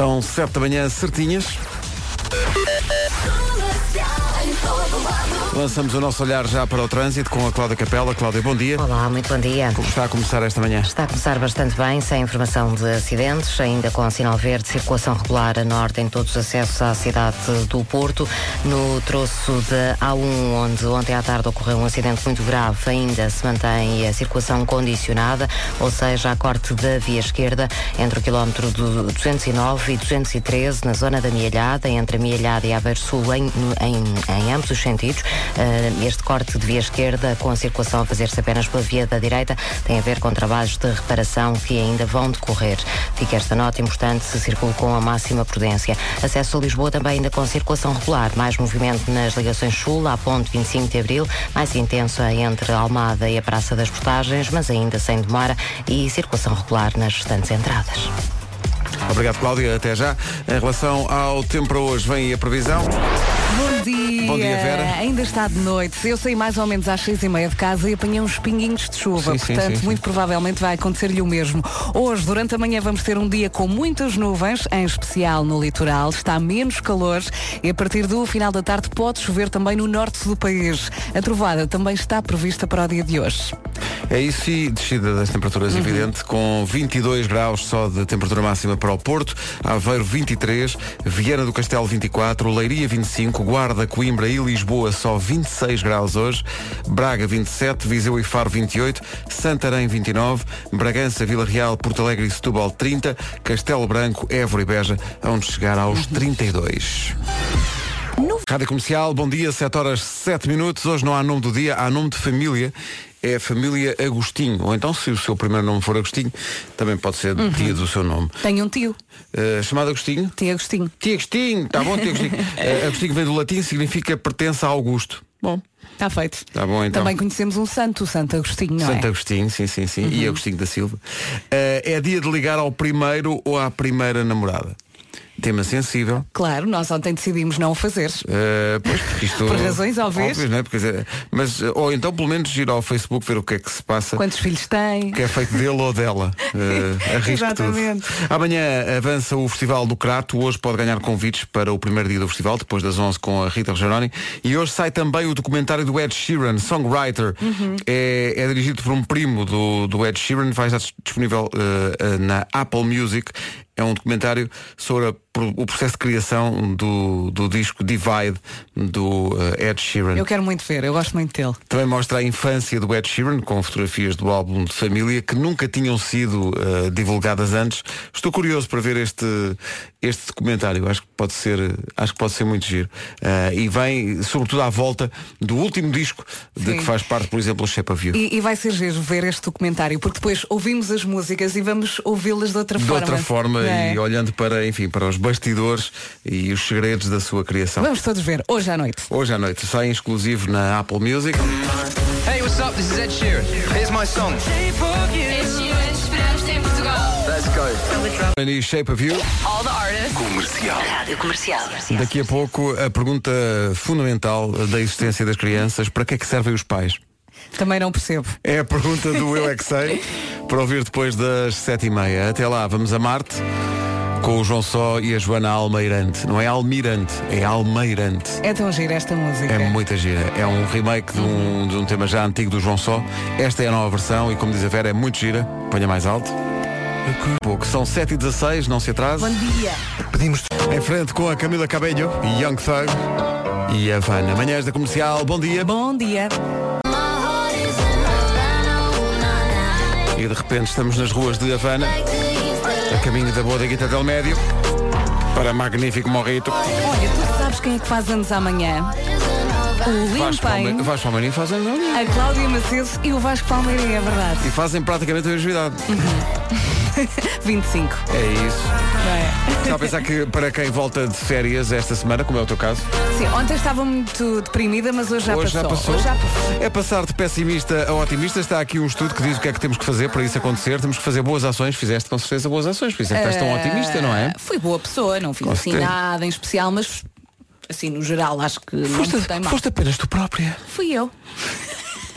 São da manhã certinhas. Lançamos o nosso olhar já para o trânsito com a Cláudia Capela. Cláudia, bom dia. Olá, muito bom dia. Como está a começar esta manhã? Está a começar bastante bem, sem informação de acidentes, ainda com sinal verde, circulação regular a norte em todos os acessos à cidade do Porto. No troço de A1, onde ontem à tarde ocorreu um acidente muito grave, ainda se mantém a circulação condicionada, ou seja, a corte da via esquerda entre o quilómetro do 209 e 213, na zona da Mialhada, entre a Mialhada e Aveiro Sul, em, em, em ambos os sentidos. Uh, este corte de via esquerda, com a circulação a fazer-se apenas pela via da direita, tem a ver com trabalhos de reparação que ainda vão decorrer. Fica esta nota importante, se circula com a máxima prudência. Acesso a Lisboa também ainda com circulação regular, mais movimento nas ligações Sul, à ponte 25 de Abril, mais intensa entre Almada e a Praça das Portagens, mas ainda sem demora, e circulação regular nas restantes entradas. Obrigado, Cláudia. Até já. Em relação ao tempo para hoje, vem aí a previsão. Bom dia. Bom dia, Vera. Ainda está de noite. Eu saí mais ou menos às seis e meia de casa e apanhei uns pinguinhos de chuva. Sim, Portanto, sim, sim. muito provavelmente vai acontecer-lhe o mesmo. Hoje, durante a manhã, vamos ter um dia com muitas nuvens, em especial no litoral. Está menos calor e a partir do final da tarde pode chover também no norte do país. A trovada também está prevista para o dia de hoje. É isso e descida das temperaturas evidente, com 22 graus só de temperatura máxima para o Porto, Aveiro 23, Viana do Castelo 24, Leiria 25, Guarda, Coimbra e Lisboa só 26 graus hoje, Braga 27, Viseu e Faro 28, Santarém 29, Bragança, Vila Real, Porto Alegre e Setúbal 30, Castelo Branco, Évora e Beja onde chegar aos 32. Rádio Comercial, bom dia, 7 horas 7 minutos. Hoje não há nome do dia, há nome de família. É a família Agostinho. Ou então, se o seu primeiro nome for Agostinho, também pode ser tia do seu nome. Tenho um tio, Uh, chamado Agostinho? tio Agostinho. Tia Agostinho, está bom, tia Agostinho. Uh, Agostinho vem do latim, significa pertence a Augusto. Bom, Está feito. está bom então. Também conhecemos um santo, o Santo Agostinho, não Santo é? Agostinho, sim, sim, sim. E Agostinho da Silva. Uh, é dia de ligar ao primeiro ou à primeira namorada. Tema sensível. Claro, nós ontem decidimos não o fazer. Uh, pois, porque isto, Por razões óbvias. não é? Porque, eh, mas, uh, ou então pelo menos ir ao Facebook ver o que é que se passa. Quantos filhos tem? Que é feito dele ou dela. Uh, arrisco Exatamente. tudo. Amanhã avança o Festival do Crato. Hoje pode ganhar convites para o primeiro dia do festival, depois das 11 com a Rita Rogeroni. E hoje sai também o documentário do Ed Sheeran, Songwriter. Uhum. É, é dirigido por um primo do, do Ed Sheeran. Vai estar disponível uh, uh, na Apple Music. É um documentário sobre a o processo de criação do, do disco Divide do uh, Ed Sheeran. Eu quero muito ver, eu gosto muito dele. Também mostra a infância do Ed Sheeran com fotografias do álbum de família que nunca tinham sido uh, divulgadas antes. Estou curioso para ver este este documentário. Acho que pode ser acho que pode ser muito giro. Uh, e vem sobretudo à volta do último disco de Sim. que faz parte, por exemplo, o of You. E, e vai ser giro ver este documentário, porque depois ouvimos as músicas e vamos ouvi-las de outra de forma. outra forma é? e olhando para, enfim, para os bastidores e os segredos da sua criação. Vamos todos ver, hoje à noite. Hoje à noite sai em exclusivo na Apple Music. Hey, what's up? This is Ed Sheeran. Here's my song. E Shape of You. All the artists. Rádio Comercial. Daqui a pouco a pergunta fundamental da existência das crianças, para que é que servem os pais? Também não percebo. É a pergunta do Eu é que sei, para ouvir depois das sete e meia. Até lá, vamos a Marte com o João Só e a Joana Almeirante. Não é Almirante, é Almeirante. É tão gira esta música. É muita gira. É um remake de um, de um tema já antigo do João Só. Esta é a nova versão e, como diz a Vera, é muito gira. Ponha mais alto. Pouco. São 7h16, não se atrase. Bom dia. Pedimos em frente com a Camila Cabello e Young Thug e a Vanna. Manhãs da Comercial, bom dia. Bom dia. E de repente estamos nas ruas de Havana, a caminho da Bodeguita del Médio, para magnífico morrito. Olha, tu sabes quem é que faz anos amanhã? O Vasco Limpem, Palme- Vasco Palmeirinho fazem a Cláudia Macedo e o Vasco Palmeirinho, é verdade. e fazem praticamente a mesma idade. 25. É isso. Não é? Estava a pensar que para quem volta de férias esta semana, como é o teu caso, Sim, ontem estava muito deprimida, mas hoje já hoje passou. já passou. Hoje já passou. É passar de pessimista a otimista. Está aqui um estudo que diz o que é que temos que fazer para isso acontecer. Temos que fazer boas ações. Fizeste com certeza boas ações, por isso é que estás tão otimista, não é? Fui boa pessoa, não fiz Com assim certeza. nada em especial, mas assim, no geral, acho que não Foste, me tem mal. foste apenas tu própria. Fui eu.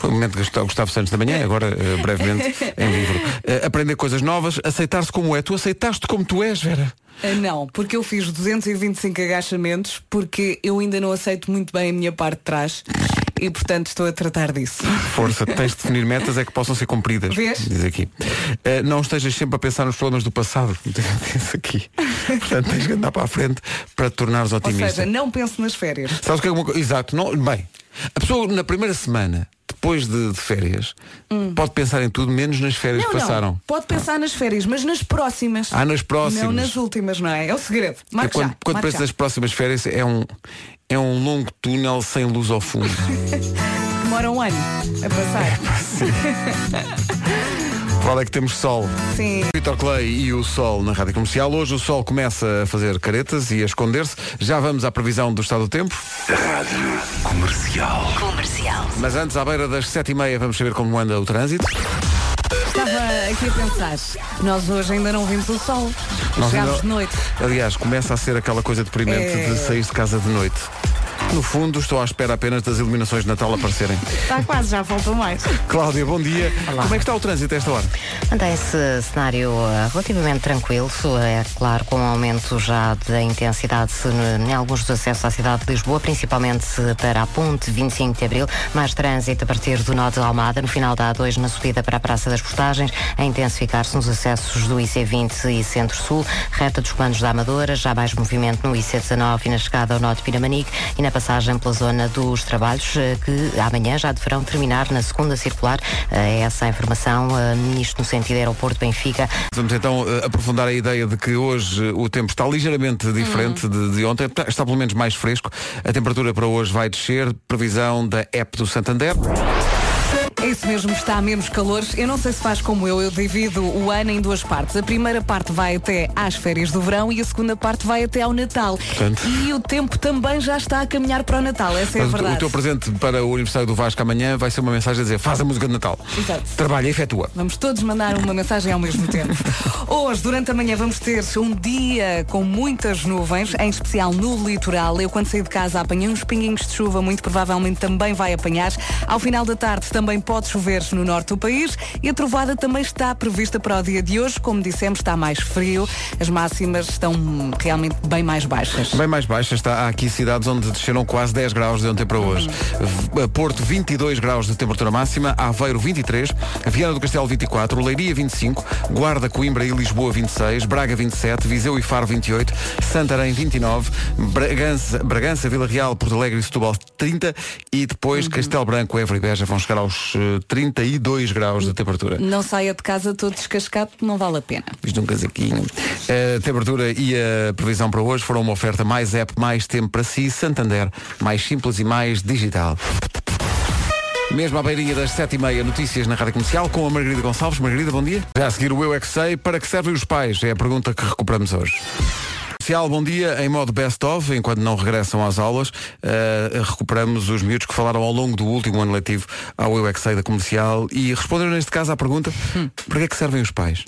Foi o momento de Gustavo Santos da manhã, agora eh, brevemente em livro. Eh, aprender coisas novas, aceitar-se como é. Tu aceitaste como tu és, Vera. Ah, Não, porque eu fiz 225 agachamentos porque eu ainda não aceito muito bem a minha parte de trás e portanto estou a tratar disso. Força, tens de definir metas é que possam ser cumpridas. Vês? Diz aqui. Eh, não estejas sempre a pensar nos problemas do passado. Diz aqui. Portanto, tens que andar para a frente para te tornares Ou otimista. seja, não pense nas férias. Sabes que é uma coisa? Exato. Não, bem, a pessoa na primeira semana, depois de, de férias, pode pensar em tudo menos nas férias Hum. Não, que passaram. não. Pode pensar nas férias, mas nas próximas. Ah, nas próximas. Não nas últimas, não é? É o segredo. Marca quando já. quando já. nas próximas férias é um, é um longo túnel sem luz ao fundo. Demora um ano a passar. Qual é que temos sol? Sim. Vitor Clay e o Sol na Rádio Comercial. Hoje o Sol começa a fazer caretas e a esconder-se. Já vamos à previsão do estado do tempo. Rádio Comercial. Comercial. Mas antes, à beira das sete e meia, vamos saber como anda o trânsito. Estava aqui a pensar. Nós hoje ainda não vimos o sol. Nós Chegámos ainda- de noite. Aliás, começa a ser aquela coisa deprimente É. de sair de casa de noite. No fundo, estou à espera apenas das iluminações de Natal aparecerem. Está quase, já falta mais. Cláudia, bom dia. Olá. Como é que está o trânsito a esta hora? Mantém-se cenário eh, relativamente tranquilo, é claro, com um aumento já da intensidade em alguns dos acessos à cidade de Lisboa, principalmente para a ponte 25 de Abril, mais trânsito a partir do nó de Almada, no final da A2 na subida para a Praça das Postagens, a intensificar-se nos acessos do IC20 e Centro-Sul, reta dos planos da Amadora, já mais movimento no IC19 e na chegada ao nó de Pinamanique e na passagem pela zona dos trabalhos, eh, que amanhã já deverão terminar na segunda circular. Eh, É essa a informação, eh, isto no sentido aeroporto Benfica. Vamos então aprofundar a ideia de que hoje o tempo está ligeiramente diferente de, de ontem. Está, pelo menos mais fresco. A temperatura para hoje vai descer. Previsão da app do Santander. Isso mesmo, está a menos calor. Eu não sei se faz como eu, eu divido o ano em duas partes. A primeira parte vai até às férias do verão e a segunda parte vai até ao Natal. Portanto- E o tempo também já está a caminhar para o Natal, essa é a verdade. o teu presente para o aniversário do Vasco amanhã vai ser uma mensagem a dizer faz a música de Natal. Exato. Trabalha, efetua. Vamos todos mandar uma mensagem ao mesmo tempo. Hoje, durante a manhã, vamos ter um dia com muitas nuvens, em especial no litoral. Eu, quando saí de casa, apanhei uns pinguinhos de chuva, muito provavelmente também vai apanhar. Ao final da tarde também pode chover no norte do país e a trovada também está prevista para o dia de hoje. Como dissemos, está mais frio, as máximas estão realmente bem mais baixas. Bem mais baixa está. Há aqui cidades onde desceram quase 10 graus de ontem para hoje. V- Porto, 22 graus de temperatura máxima. Aveiro, 23. Viana do Castelo, 24. Leiria, 25. Guarda, Coimbra e Lisboa, 26. Braga, 27. Viseu e Faro, 28. Santarém, 29. Bragança, Bragança Vila Real, Porto Alegre e Setúbal, 30. E depois Castelo Branco, Évora e Beja vão chegar aos eh, 32 graus de temperatura. Não saia de casa todo descascado, não vale a pena. Isto um casaquinho. A temperatura e a previsão para hoje foram uma oferta mais app, mais tempo para si, Santander, mais simples e mais digital. Mesmo à beirinha das sete e meia, notícias na Rádio Comercial com a Margarida Gonçalves. Margarida, bom dia. Já a seguir o Eu É Que Sei, para que servem os pais? É a pergunta que recuperamos hoje. Comercial, bom dia. Em modo best-of, enquanto não regressam às aulas, eh, recuperamos os miúdos que falaram ao longo do último ano letivo ao Eu É da Comercial e responderam neste caso à pergunta para que é que servem os pais?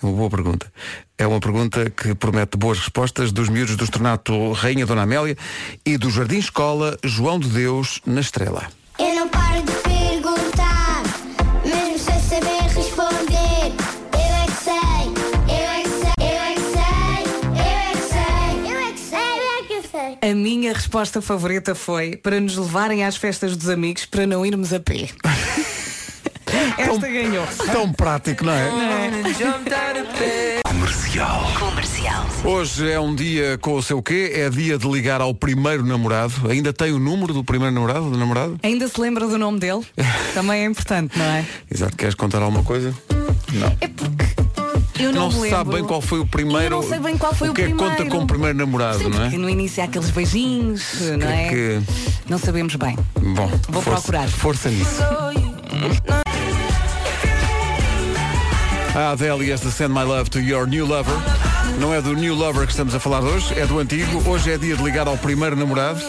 É uma boa pergunta. É uma pergunta que promete boas respostas dos miúdos do Estornato Rainha Dona Amélia e do Jardim Escola João de Deus na Estrela. Eu não paro A minha resposta favorita foi para nos levarem às festas dos amigos para não irmos a pé. Esta ganhou. Tão prático, não é? Comercial. Comercial. Hoje é um dia com o seu quê? É dia de ligar ao primeiro namorado. Ainda tem o número do primeiro namorado, do namorado? Ainda se lembra do nome dele? Também é importante, não é? Exato, queres contar alguma coisa? Não. É porque eu não, Não, se sabe bem qual foi o primeiro. Eu não sei bem qual foi o, que é que primeiro. conta como primeiro namorado, Sim, não é? no início há aqueles beijinhos, não é é? que- Não sabemos bem. Bom, Vou força, procurar. Força nisso. A Adele e esta Send My Love to Your New Lover. Não é do New Lover que estamos a falar hoje, é do antigo. Hoje é dia de ligar ao primeiro namorado.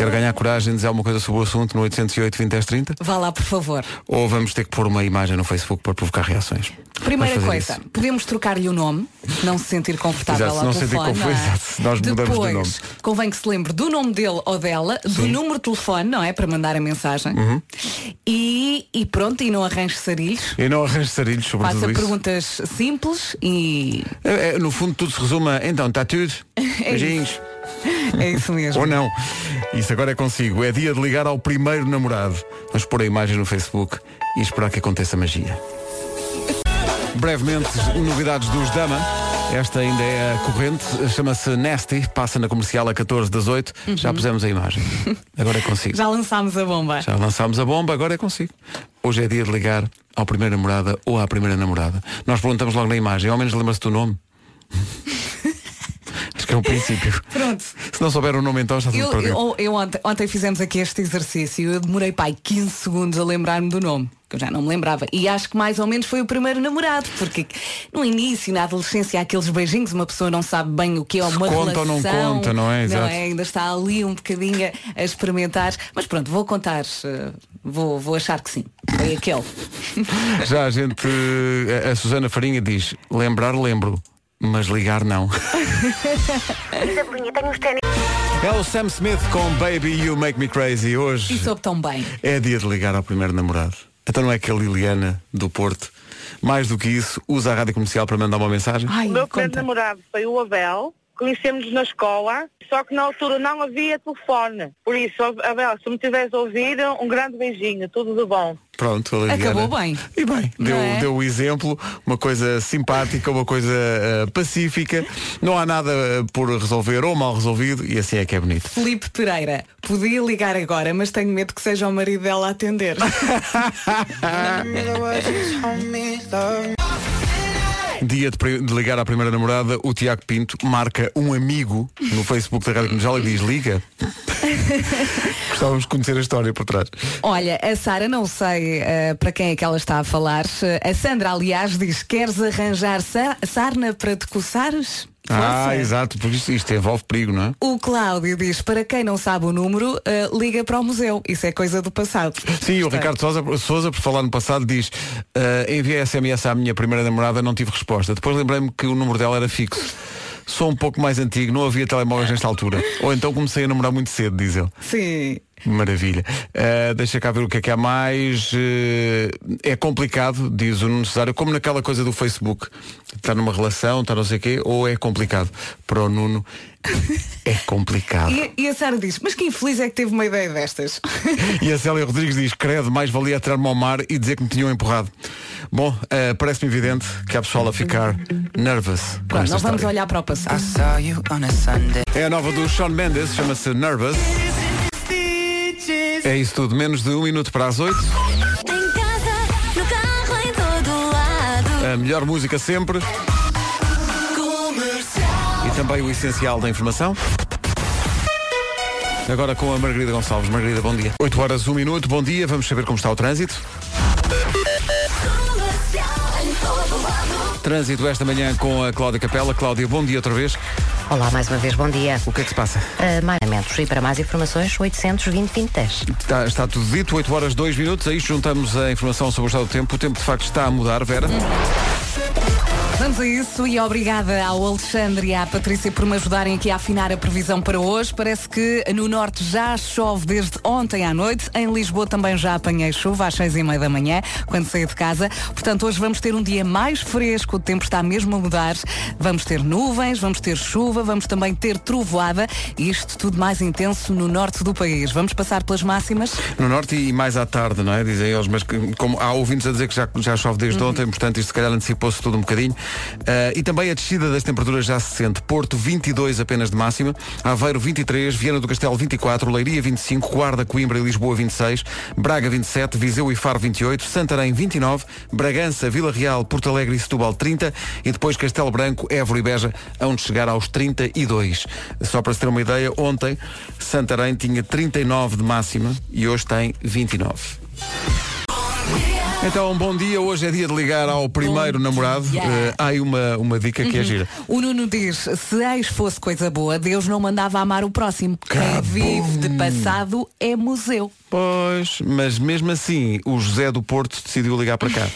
Quer ganhar coragem, dizer alguma coisa sobre o assunto no 808 20 10 30? Vá lá, por favor. Ou vamos ter que pôr uma imagem no Facebook para provocar reações? Primeira coisa, isso. podemos trocar-lhe o nome, não se sentir confortável Exato, se ao não sentir telefone. confuso, não é? exato, nós mudamos de Depois, nome. convém que se lembre do nome dele ou dela, do Sim. número de telefone, não é? Para mandar a mensagem. Uhum. E, e pronto, e não arranje sarilhos. E não arranjo sarilhos sobre Faça tudo isso. perguntas simples e É, é, no fundo tudo se resume a, então, está tudo? Beijinhos. É isso mesmo. Ou não. Isso agora é consigo. É dia de ligar ao primeiro namorado. Vamos pôr a imagem no Facebook e esperar que aconteça magia. Brevemente, novidades dos Dama. Esta ainda é a corrente, chama-se Nasty, passa na comercial a 14 das 8. Já pusemos a imagem. Agora é consigo. Já lançámos a bomba. Já lançámos a bomba, agora é consigo. Hoje é dia de ligar ao primeiro namorada ou à primeira namorada. Nós perguntamos logo na imagem, ao menos lembra-se do nome. Que é o princípio. Pronto. Se não souber o nome então está tudo Eu, perdido. eu, eu ontem, ontem fizemos aqui este exercício. Eu demorei pai 15 segundos a lembrar-me do nome. Que eu já não me lembrava. E acho que mais ou menos foi o primeiro namorado. Porque no início, na adolescência, há aqueles beijinhos, uma pessoa não sabe bem o que é uma conta ou relação. não conta, não é? Exato. Ainda está ali um bocadinho a, experimentar. Mas pronto, vou contar. eh, Vou, vou achar que sim. Foi aquele. Já a gente, a, a Susana Farinha diz, lembrar lembro, mas ligar não. É o Sam Smith com Baby You Make Me Crazy E hoje. soube tão bem. É dia de ligar ao primeiro namorado. Então não é que a Liliana do Porto, mais do que isso, usa a rádio comercial para mandar uma mensagem? Ai, O meu primeiro namorado foi o Abel. Conhecemos-nos na escola, só que na altura não havia telefone. Por isso, Abel, se me tiveres ouvido, um grande beijinho, tudo de bom. Pronto, a. Acabou bem. E bem, deu, é? deu o exemplo, uma coisa simpática, uma coisa eh, pacífica. Não há nada eh, por resolver ou mal resolvido e assim é que é bonito. Felipe Pereira, podia ligar agora, mas tenho medo que seja o marido dela a atender. Dia de, de ligar à primeira namorada, o Tiago Pinto marca um amigo no Facebook da Rádio Comercial e diz, liga. Gostávamos de conhecer a história por trás. Olha, a Sara, não sei eh, para quem é que ela está a falar. A Sandra, aliás, diz: Queres arranjar sa- sarna para te coçares? Ah, exato, porque isto, isto envolve perigo, não é? O Cláudio diz: Para quem não sabe o número, eh, liga para o museu. Isso é coisa do passado. Sim, o Ricardo Souza, Souza, por falar no passado, diz "Ah, enviei SMS à minha primeira namorada, não tive resposta. Depois lembrei-me que o número dela era fixo. Sou um pouco mais antigo, não havia telemóveis nesta altura. Ou então comecei a namorar muito cedo, diz ele. Sim. Maravilha. Ah, deixa cá ver o que é que há mais. Eh, é complicado, diz o Nuno Cesário, como naquela coisa do Facebook. Está numa relação, está não sei o quê, ou é complicado. Para o Nuno, é complicado. E, e a Sara diz: Mas que infeliz é que teve uma ideia destas? E a Célia Rodrigues diz, credo, mais valia atirar-me ao mar e dizer que me tinham empurrado. Bom, eh, parece-me evidente que há pessoal a ficar nervous esta nós vamos olhar para o passado. É a nova do Sean Mendes, chama-se Nervous. É isso tudo, menos de um minuto para as oito. Em casa, no carro, em todo lado. A melhor música sempre. E também o essencial da informação. Agora com a Margarida Gonçalves. Margarida, bom dia. 8 horas, 1 minuto, bom dia. Vamos saber como está o trânsito. Trânsito esta manhã com a Cláudia Capela. Cláudia, bom dia outra vez. Olá, mais uma vez, bom dia. O que é que se passa? Uh, mais e para mais informações, 820 2010. Está, está tudo dito, 8 horas 2 minutos. Aí juntamos a informação sobre o estado do tempo. O tempo de facto está a mudar, Vera. Vamos a isso e obrigada ao Alexandre e à Patrícia por me ajudarem aqui a afinar a previsão para hoje. Parece que no norte já chove desde ontem à noite. Em Lisboa também já apanhei chuva às seis e meia da manhã, quando saí de casa. Portanto, hoje vamos ter um dia mais fresco, o tempo está mesmo a mudar. Vamos ter nuvens, vamos ter chuva, vamos também ter trovoada e isto tudo mais intenso no norte do país. Vamos passar pelas máximas? No norte e mais à tarde, não é? Dizem eles, mas como há ouvintes a dizer que já, já chove desde ontem, portanto isto se calhar antecipou-se tudo um bocadinho. Ah, e também a descida das temperaturas já se sente. Porto 22 apenas de máxima, Aveiro 23, Viana do Castelo 24, Leiria 25, Guarda, Coimbra e Lisboa 26, Braga 27, Viseu e Faro 28, Santarém 29, Bragança, Vila Real, Porto Alegre e Setúbal 30 e depois Castelo Branco, Évora e Beja, onde chegar aos 32. Só para se ter uma ideia, ontem Santarém tinha 39 de máxima e hoje tem 29. Então, bom dia. Hoje é dia de ligar ao primeiro Bom namorado. Eh, há aí uma, uma dica que é gira. O Nuno diz, se ex fosse coisa boa, Deus não mandava amar o próximo. Quem vive de passado é museu. Pois, mas mesmo assim, o José do Porto decidiu ligar para cá.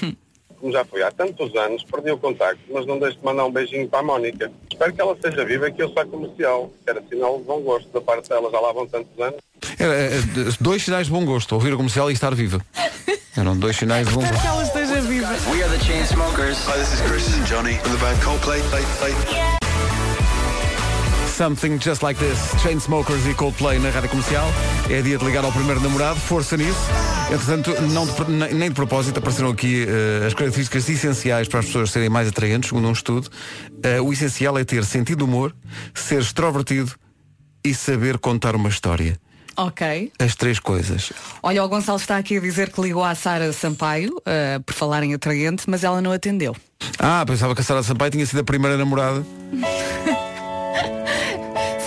como já foi há tantos anos, perdi o contacto, mas não deixo de mandar um beijinho para a Mónica. Espero que ela esteja viva e que eu saia comercial, que era sinal de bom gosto da parte dela, já lá vão tantos anos. Era, eh, dois sinais de bom gosto, ouvir o comercial e estar viva. Eram dois sinais de bom gosto. Que ela esteja viva. We are the Chainsmokers. Hi, this is Chris and Johnny from the band Coldplay. Play, play. Something Just Like This, Chainsmokers e Coldplay na rádio comercial. É dia de ligar ao primeiro namorado, força nisso. Entretanto, não de- nem de propósito, apareceram aqui eh, as características essenciais para as pessoas serem mais atraentes, segundo um estudo. Eh, o essencial é ter sentido de humor, ser extrovertido e saber contar uma história. Ok. As três coisas. Olha, o Gonçalo está aqui a dizer que ligou à Sara Sampaio, eh, por falar em atraente, mas ela não atendeu. Ah, pensava que a Sara Sampaio tinha sido a primeira namorada.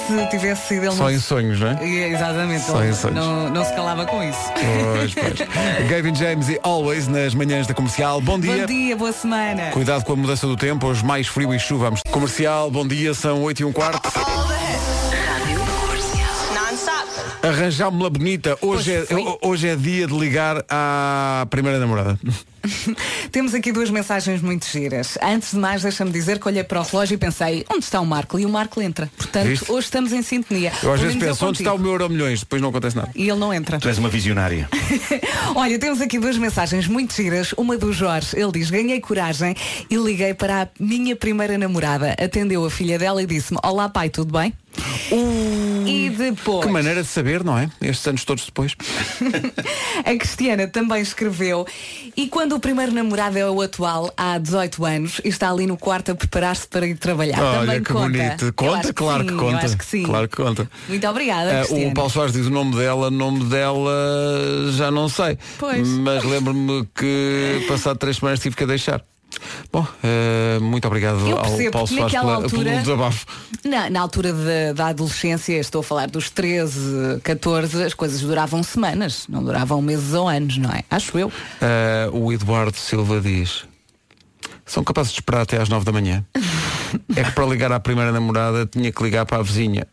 Se tivesse sido ele Só não... em sonhos, não é? Exatamente, Só ele em sonhos. não, não se calava com isso. Pois, pois. Gavin James e Always nas manhãs da comercial. Bom dia. Bom dia, boa semana. Cuidado com a mudança do tempo, hoje mais frio e chuva. Vamos. Comercial, bom dia, são 8 e um quarto. Arranjámos-la bonita. Hoje é, hoje é dia de ligar à primeira namorada. Temos aqui duas mensagens muito giras. Antes de mais, deixa-me dizer que olhei para o relógio e pensei, onde está o Marco? E o Marco entra. Portanto, Viste? hoje estamos em sintonia. Eu às Pelo vezes penso, onde está o meu euro milhões? Depois não acontece nada. E ele não entra. Tu és uma visionária. Olha, temos aqui duas mensagens muito giras. Uma do Jorge. Ele diz, ganhei coragem e liguei para a minha primeira namorada. Atendeu a filha dela e disse-me, olá pai, tudo bem? E depois... Que maneira de saber, não é? Estes anos todos depois. A Cristiana também escreveu E quando o primeiro namorado é o atual Há 18 anos E está ali no quarto a preparar-se para ir trabalhar Olha Também que conta bonito. Conta, claro sim, que conta. acho que sim Claro que conta. Muito obrigada Cristiana o Paulo Soares diz o nome dela, o nome dela já não sei. Pois. Mas lembro-me que passado três semanas tive que a deixar. Bom, eh, muito obrigado Eu ao Paulo Soares pela, altura- pelo desabafo. na, na altura da- da adolescência Estou a falar dos 13, 14 As coisas duravam semanas Não duravam meses ou anos, não é? Acho eu Eh, o Eduardo Silva diz São capazes de esperar até às nove da manhã É que para ligar à primeira namorada Tinha que ligar para a vizinha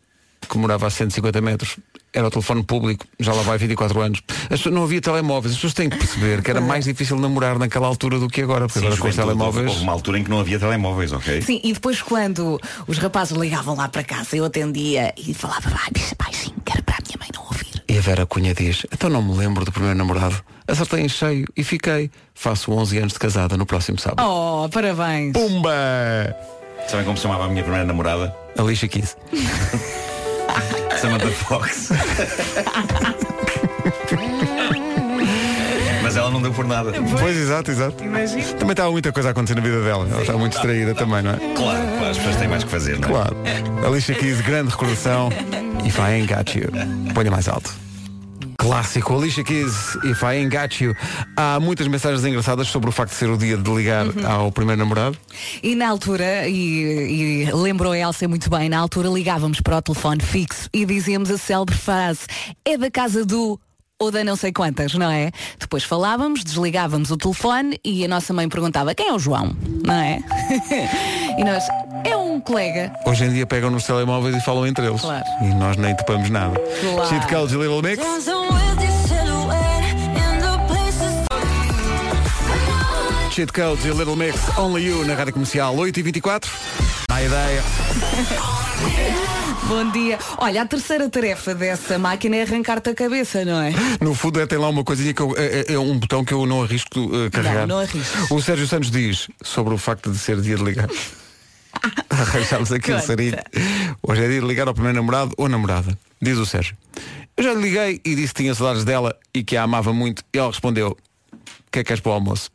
Que morava a 150 metros Era o telefone público, já lá vai 24 anos. As pessoas, Não havia telemóveis As pessoas têm que perceber que era mais difícil namorar naquela altura do que agora Porque Sim, agora com os telemóveis houve uma altura em que não havia telemóveis, ok? Sim, e depois quando os rapazes ligavam lá para casa Eu atendia e falava Vai, baixinho, que era para a minha mãe não ouvir. E a Vera Cunha diz Então não me lembro do primeiro namorado. Acertei em cheio e fiquei. Faço 11 anos de casada no próximo sábado. Oh, parabéns. Pumba! Sabem como se chamava a minha primeira namorada? Alicia Keys Samantha Fox. Mas ela não deu por nada. Pois, exato, exato Também estava muita coisa a acontecer na vida dela Ela está muito distraída também, não é? Claro, claro, as pessoas têm mais que fazer, não é? Claro. Alicia Keys, grande recordação. If I Ain't Got You. Ponha mais alto. Clássico, Alicia Keys, If I Ain't Got You. Há muitas mensagens engraçadas sobre o facto de ser o dia de ligar ao primeiro namorado. E na altura, e, e lembrou a Elsa muito bem, na altura ligávamos para o telefone fixo e dizíamos a célebre frase é da casa do ou da não sei quantas, não é? Depois falávamos, desligávamos o telefone e a nossa mãe perguntava quem é o João, não é? e nós, é um colega. Hoje em dia pegam nos telemóveis e falam entre eles. Claro. E nós nem topamos nada. Claro. Cheat Codes e Little Mix. Cheat Codes e Little Mix, Only You na Rádio Comercial 8h24. A ideia. Bom dia. Olha, a terceira tarefa dessa máquina é arrancar-te a cabeça, não é? No fundo é, tem lá uma coisinha que eu, é, é um botão que eu não arrisco uh, carregar. Não, não arriscas. O Sérgio Santos diz sobre o facto de ser dia de ligar. Arranjámos aqui o sarilho. Hoje é dia de ligar ao primeiro namorado ou namorada. Diz o Sérgio. Eu já lhe liguei e disse que tinha saudades dela e que a amava muito. E ela respondeu, o que é que queres para o almoço?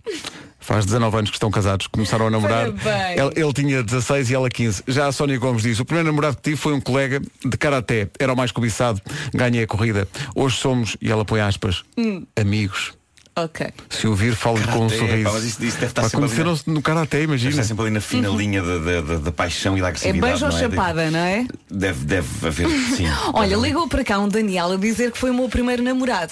Faz 19 anos que estão casados, começaram a namorar. Ele, ele tinha 16 e ela 15. Já a Sónia Gomes diz, o primeiro namorado que tive foi um colega de karaté. Era o mais cobiçado. Ganhei a corrida. Hoje somos, e ela põe aspas, Hum. amigos. Ok. Se ouvir, falo com um sorriso. mas isso- isso deve estar Pá, sempre ali na- Conheceram-se no karaté, imagina. Está sempre ali na fina linha da, da, da- da paixão e da É agressividade. beijo ou não é? chapada, não é? Deve, deve haver, sim. Olha, Deve- ligou para cá um Daniel a dizer que foi o meu primeiro namorado.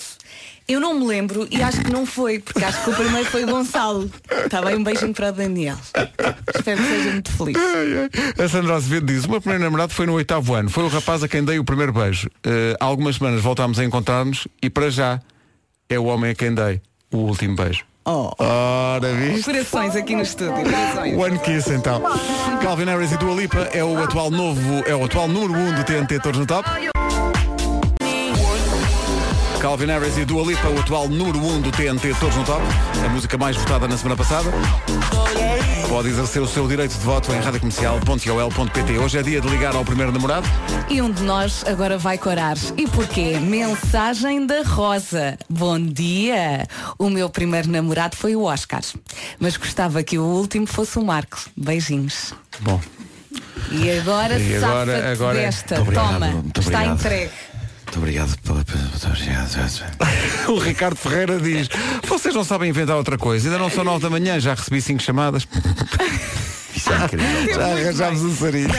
Eu não me lembro e acho que não foi, porque acho que o primeiro foi o Gonçalo. Está bem, um beijinho para o Daniel. Espero que seja muito feliz. A Sandra Azevedo diz, o meu primeiro namorado foi no oitavo ano. Foi o rapaz a quem dei o primeiro beijo. Eh, há algumas semanas voltámos a encontrar-nos e para já é o homem a quem dei o último beijo. Oh. Ora, viste? Corações aqui no estúdio. Corações. One Kiss então. Calvin Harris e Dua Lipa é o atual novo, é o atual número 1 um do TNT Todos no Top. Calvin Harris e Dua Lipa, o atual número 1 um do TNT Todos no Top, a música mais votada na semana passada. Pode exercer o seu direito de voto em radiocomercial.ol.pt. Hoje é dia de ligar ao primeiro namorado. E um de nós agora vai corar. E porquê? Mensagem da Rosa. Bom dia. O meu primeiro namorado foi o Oscar. Mas gostava que o último fosse o Marco. Beijinhos. Bom, E agora, E agora- safa-te agora é- desta. Obrigado, Toma. Está entregue. Muito obrigado pela. Muito obrigado. o Ricardo Ferreira diz, vocês não sabem inventar outra coisa, ainda não são nove da manhã, já recebi cinco chamadas. Isso é incrível. Já arranjámos um sarinho.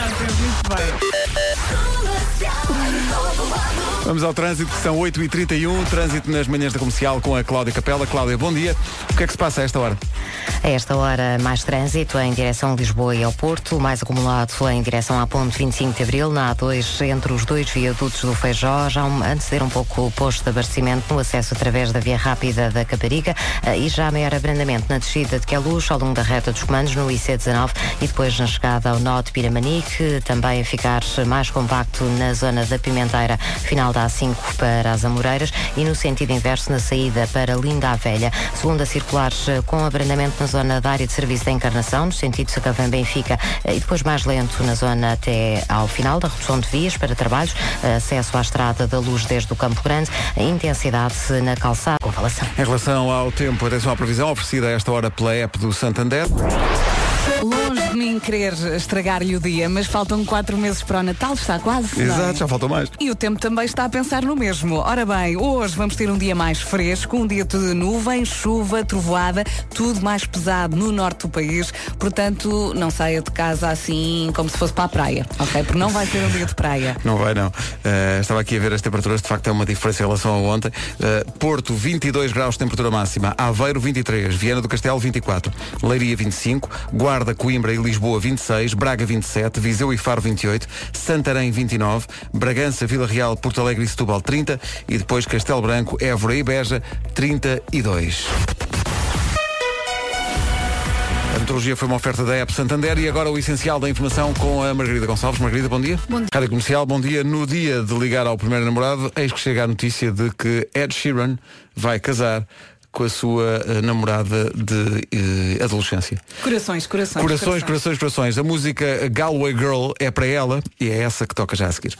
Vamos ao trânsito, são 8h31, trânsito nas manhãs da comercial com a Cláudia Capela. Cláudia, bom dia. O que é que se passa a esta hora? A esta hora, mais trânsito em direção a Lisboa e ao Porto, mais acumulado em direção à Ponte 25 de Abril, na A2, entre os dois viadutos do Feijó, já um- anteceder um pouco o posto de abastecimento no acesso através da via rápida da Caparica eh, e já maior abrandamento na descida de Queluz, ao longo da reta dos comandos, no IC19 e depois na chegada ao de Piramanique, também a ficar mais compacto na zona da Pimenteira, final da A5 para as Amoreiras e no sentido inverso na saída para Linda a Velha. Segunda circular eh, com abrandamento na zona da área de serviço da Encarnação, no sentido Sacavém Benfica eh, e depois mais lento na zona até ao final da redução de vias para trabalhos, eh, acesso à estrada da luz desde o Campo Grande, a intensidade na calçada com falação. Em relação ao tempo, atenção à previsão oferecida a esta hora pela app do Santander. Longe de mim querer estragar-lhe o dia, mas faltam quatro meses para o Natal, está quase. é? Exato, já falta mais. E o tempo também está a pensar no mesmo. Ora bem, hoje vamos ter um dia mais fresco, um dia de nuvens, chuva, trovoada, tudo mais pesado no norte do país. Portanto, não saia de casa assim como se fosse para a praia, ok? Porque não vai ser um dia de praia. Não vai, não. Uh, estava aqui a ver as temperaturas, de facto é uma diferença em relação a ontem. Uh, Porto, 22 graus de temperatura máxima. Aveiro, 23. Viana do Castelo, 24. Leiria, 25. Guarda, Coimbra e Lisboa, 26. Braga, 27. Viseu e Faro, 28. Santarém, 29. Bragança, Vila Real, Porto Alegre e Setúbal, 30. E depois Castelo Branco, Évora e Beja, 32. A meteorologia foi uma oferta da App Santander e agora o essencial da informação com a Margarida Gonçalves. Margarida, bom dia. Bom dia. Rádio Comercial, bom dia. No dia de ligar ao primeiro namorado, eis que chega a notícia de que Ed Sheeran vai casar com a sua eh, namorada de eh, adolescência. Corações, corações. Corações, corações, corações. A música Galway Girl é para ela e é essa que toca já a seguir.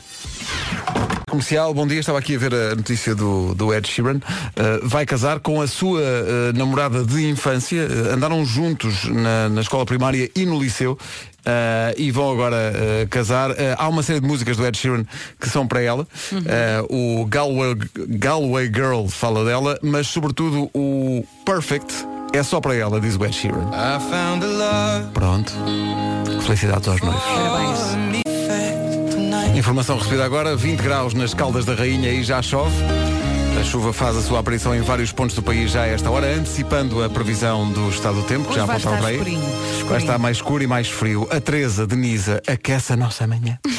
Comercial, bom dia. Estava aqui a ver a notícia do, do Ed Sheeran. Uh, vai casar com a sua uh, namorada de infância. Uh, andaram juntos na, na escola primária e no liceu. Uh, e vão agora uh, casar. Uh, há uma série de músicas do Ed Sheeran que são para ela. Uh, o Galway, Galway Girl fala dela, mas sobretudo o Perfect é só para ela, diz o Ed Sheeran. Pronto. Felicidades aos noivos. Parabéns. Informação recebida agora, 20 graus nas Caldas da Rainha e já chove. A chuva faz a sua aparição em vários pontos do país já a esta hora, antecipando a previsão do estado do tempo, que Hoje já vai apontava estar para aí. escurinho, escurinho. Vai estar mais escuro e mais frio. A Teresa Denisa aquece a nossa manhã.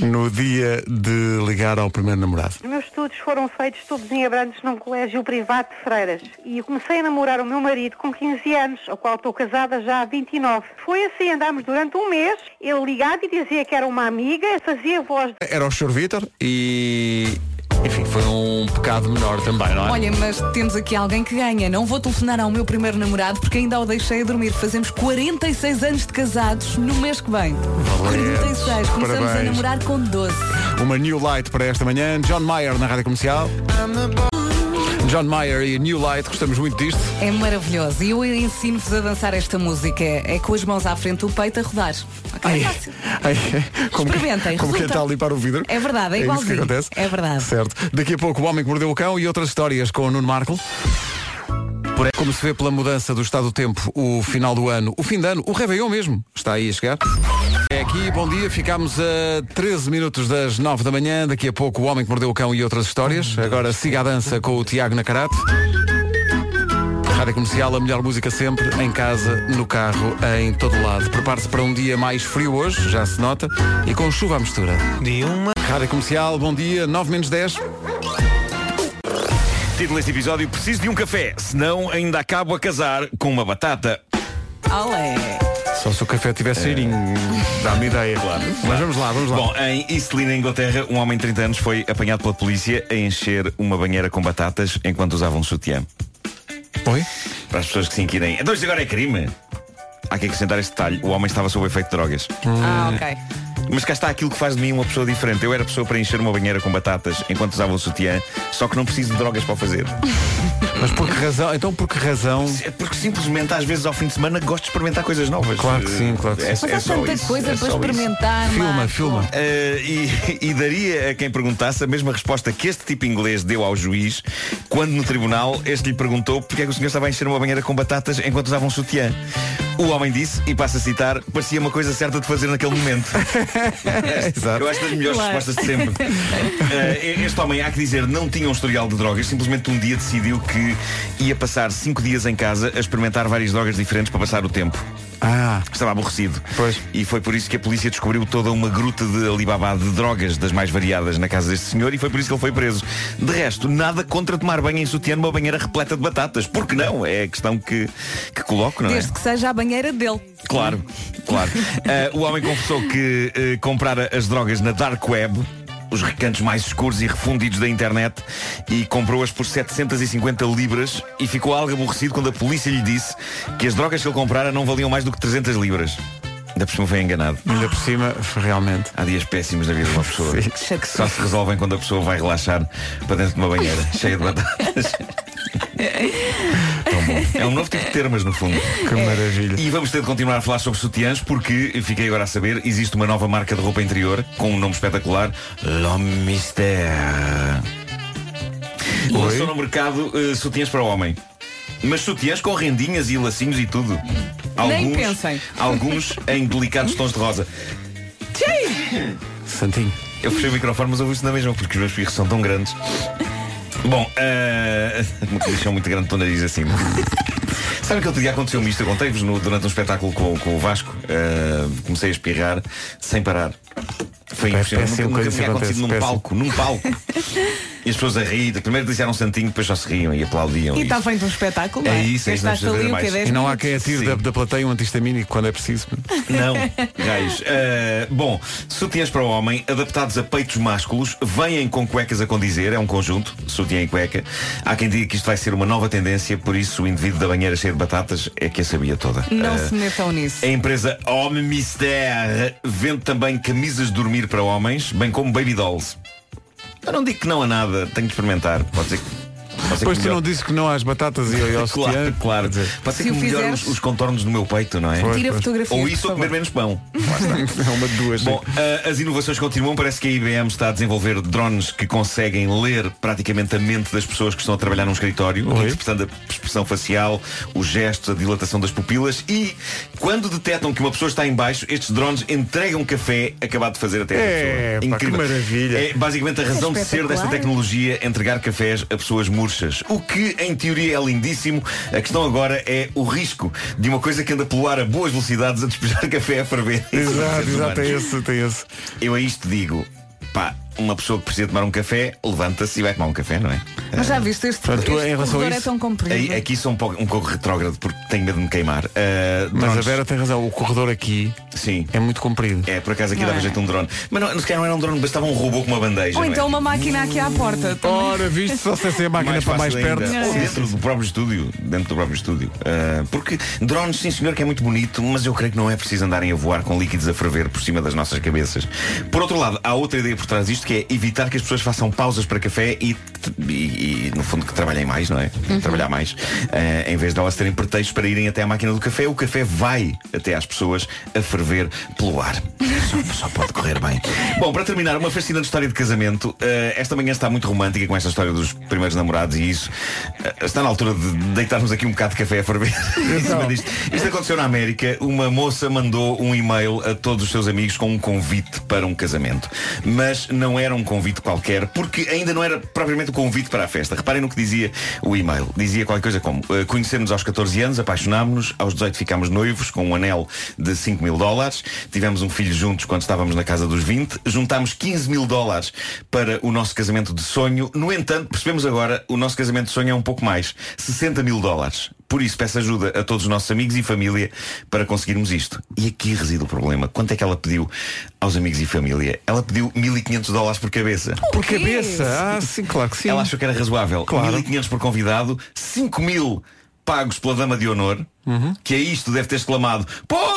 no dia de ligar ao primeiro namorado. Os meus estudos foram feitos todos em Abrantes num colégio privado de freiras e eu comecei a namorar o meu marido com 15 anos, ao qual estou casada já há 29. Foi assim, andámos durante um mês, ele ligava e dizia que era uma amiga, fazia voz de... Era o Sr. Vítor e. Enfim, foi um pecado menor também, não é? Olha, mas temos aqui alguém que ganha. Não vou telefonar ao meu primeiro namorado porque ainda o deixei a dormir. Fazemos 46 anos de casados no mês que vem. 46. Começamos a Parabéns. namorar com 12. Uma new light para esta manhã. John Mayer na rádio comercial. John Mayer e New Light, gostamos muito disto. É maravilhoso. E eu ensino-vos a dançar esta música. É com as mãos à frente do peito a rodar. Ok? Ai, É fácil. ai, como que- Experimentem, Como quem resulta. está a limpar o vidro. É verdade, é que igualzinho. acontece. É verdade. Certo. Daqui a pouco o Homem que Mordeu o Cão e outras histórias com o Nuno Marco. Como se vê pela mudança do estado do tempo, o final do ano, o fim de ano, o Réveillon mesmo, está aí a chegar. Aqui bom dia. Ficámos a 13 minutos das 9 da manhã. Daqui a pouco o Homem que Mordeu o Cão e outras histórias. Agora siga a dança com o Tiago Nacarate. Rádio Comercial, a melhor música sempre, em casa, no carro, em todo lado. Prepare-se para um dia mais frio hoje, já se nota, e com chuva à mistura. Rádio Comercial, bom dia, 9 menos 10. Título deste episódio, preciso de um café, senão ainda acabo a casar com uma batata. Olé. Só se o café tivesse cheirinho, dá-me ideia. Claro. Mas vamos lá, vamos lá. Bom, em Eastleigh, na Inglaterra, um homem de 30 anos foi apanhado pela polícia a encher uma banheira com batatas enquanto usava um sutiã. Oi? Para as pessoas que se inquirem, então isto agora é crime? Há que acrescentar este detalhe, o homem estava sob o efeito de drogas. Ah, ok. Mas cá está aquilo que faz de mim uma pessoa diferente. Eu era pessoa para encher uma banheira com batatas enquanto usava um sutiã, só que não preciso de drogas para o fazer. Mas por que razão? Então por que razão? É porque simplesmente às vezes ao fim de semana gosto de experimentar coisas novas. Claro que sim, claro que sim. É, Mas é há tanta isso, coisa é para só isso. experimentar. Filma, Marco. filma. Eh, e, e daria a quem perguntasse a mesma resposta que este tipo inglês deu ao juiz quando no tribunal este lhe perguntou porque é que o senhor estava a encher uma banheira com batatas enquanto usava um sutiã. O homem disse, e passo a citar, parecia uma coisa certa de fazer naquele momento. Exato. Eu acho das melhores Claro. respostas de sempre. Eh, este homem, há que dizer, não tinha um historial de drogas, simplesmente um dia decidiu que ia passar cinco dias em casa a experimentar várias drogas diferentes para passar o tempo. Ah, Estava aborrecido. Pois. E foi por isso que a polícia descobriu toda uma gruta de Alibaba de drogas das mais variadas na casa deste senhor e foi por isso que ele foi preso. De resto, nada contra tomar banho em sutiã numa banheira repleta de batatas. Por que não? É a questão que, que coloco, não é? Desde que seja a banheira dele. Claro, claro. Ah, o homem confessou que eh, comprara as drogas na Dark Web, os recantos mais escuros e refundidos da internet, e comprou-as por 750 libras e ficou algo aborrecido quando a polícia lhe disse que as drogas que ele comprara não valiam mais do que 300 libras. Ainda por cima foi enganado. ainda por cima, realmente. Há dias péssimos na vida de uma pessoa. Sim. que Só se resolvem quando a pessoa vai relaxar para dentro de uma banheira cheia de batatas. É um novo tipo de termas, no fundo. Que maravilha. E vamos ter de continuar a falar sobre sutiãs porque, fiquei agora a saber, existe uma nova marca de roupa interior com um nome espetacular, L'Homme Mystère. Lançou no mercado eh, sutiãs para o homem. Mas sutiãs com rendinhas e lacinhos e tudo. Pensem. Alguns em delicados tons de rosa. Santinho. Eu fechei o microfone, mas ouvi isso na mesma, porque os meus filhos são tão grandes. Bom, uh, uma condição muito grande para o nariz assim. Sabe que outro dia aconteceu-me isto? Eu contei-vos durante um espetáculo com, com o Vasco. uh, comecei a espirrar sem parar. Foi É impressionante. Nunca, nunca tinha acontecido num palco, num palco. E as pessoas a rir. Primeiro disseram um santinho, depois só se riam e aplaudiam. E está feito um espetáculo, É é? isso, é isso, Gastaste vamos ali fazer o quê? mais. 10 E não há quem atire da, da plateia um antihistamínico quando é preciso. Não, raios. Uh, bom, sutiãs para o homem, adaptados a peitos másculos, vêm com cuecas a condizer, é um conjunto, sutiã e cueca. Há quem diga que isto vai ser uma nova tendência, por isso o indivíduo da banheira cheio de batatas é que a sabia toda. Não Uh, se metam nisso. a empresa Homme Mystère vende também camisas de dormir para homens, bem como baby dolls. Eu não digo que não há nada, tenho de experimentar. Pode ser que. Que tu não disse que não há as batatas e ao sutiã. Claro, claro. Dizer, Pode ser Se que melhore fizeres- os, os contornos do meu peito, não é? Pois, Tira pois. fotografias. Ou isso ou comer menos pão. É uma de duas. Bom, ah, as inovações continuam. Parece que a IBM está a desenvolver drones que conseguem ler praticamente a mente das pessoas que estão a trabalhar num escritório, Oi. interpretando a expressão facial, os gestos, a dilatação das pupilas e quando detectam que uma pessoa está em baixo, estes drones entregam café acabado de fazer até É, a pessoa. pá, que maravilha. É basicamente a razão de ser desta tecnologia entregar cafés a pessoas murchas. O que em teoria é lindíssimo. A questão agora é o risco de uma coisa que anda a pular a boas velocidades a despejar café a ferver. Exato, exato, tem esse, tem esse. Eu a isto digo, pá, uma pessoa que precisa tomar um café, levanta-se e vai tomar um café, não é? Mas já viste, este, Portanto, tu, este em relação a é isso, tão comprido. Aqui sou um pouco, um pouco retrógrado porque tenho medo de me queimar. Ah, Mas a drones- Vera tem razão, o corredor aqui Sim. é muito comprido. É, por acaso aqui Não dava é? jeito um drone. Mas não, se calhar não era um drone, bastava um robô com uma bandeja. Ou não é? então uma máquina aqui à porta. também. Ora, viste, só se essa é a máquina para mais perto. Ou dentro do próprio estúdio. Dentro do próprio estúdio. Ah, porque drones, sim senhor, que é muito bonito, mas eu creio que não é preciso andarem a voar com líquidos a ferver por cima das nossas cabeças. Por outro lado, há outra ideia por trás disto que é evitar que as pessoas façam pausas para café e, e- e, no fundo que trabalhem mais, não é? Trabalhar mais. Eh, em vez de elas terem pretextos para irem até à máquina do café, o café vai até às pessoas a ferver pelo ar. Só, só pode correr bem. Bom, para terminar, uma fascinante história de casamento. Eh, esta manhã está muito romântica com esta história dos primeiros namorados e isso. eh, está na altura de deitarmos aqui um bocado de café a ferver. disto. Isto aconteceu na América. Uma moça mandou um e-mail a todos os seus amigos com um convite para um casamento. Mas não era um convite qualquer, porque ainda não era propriamente o convite para a festa. Reparem no que dizia o e-mail. Dizia qualquer coisa como eh, conhecemos aos 14 anos, apaixonámos-nos, aos 18 ficámos noivos com um anel de 5 mil dólares, tivemos um filho juntos quando estávamos na casa dos 20, juntámos 15 mil dólares para o nosso casamento de sonho. No entanto, percebemos agora, o nosso casamento de sonho é um pouco mais, 60 mil dólares. Por isso, peço ajuda a todos os nossos amigos e família para conseguirmos isto. E aqui reside o problema. Quanto é que ela pediu aos amigos e família? Ela pediu 1.500 dólares por cabeça. Por cabeça? Ah, sim, claro que sim. Ela achou que era razoável. Claro. 1.500 por convidado, 5 mil pagos pela dama de honor, Uhum. que a isto deve ter exclamado Porra!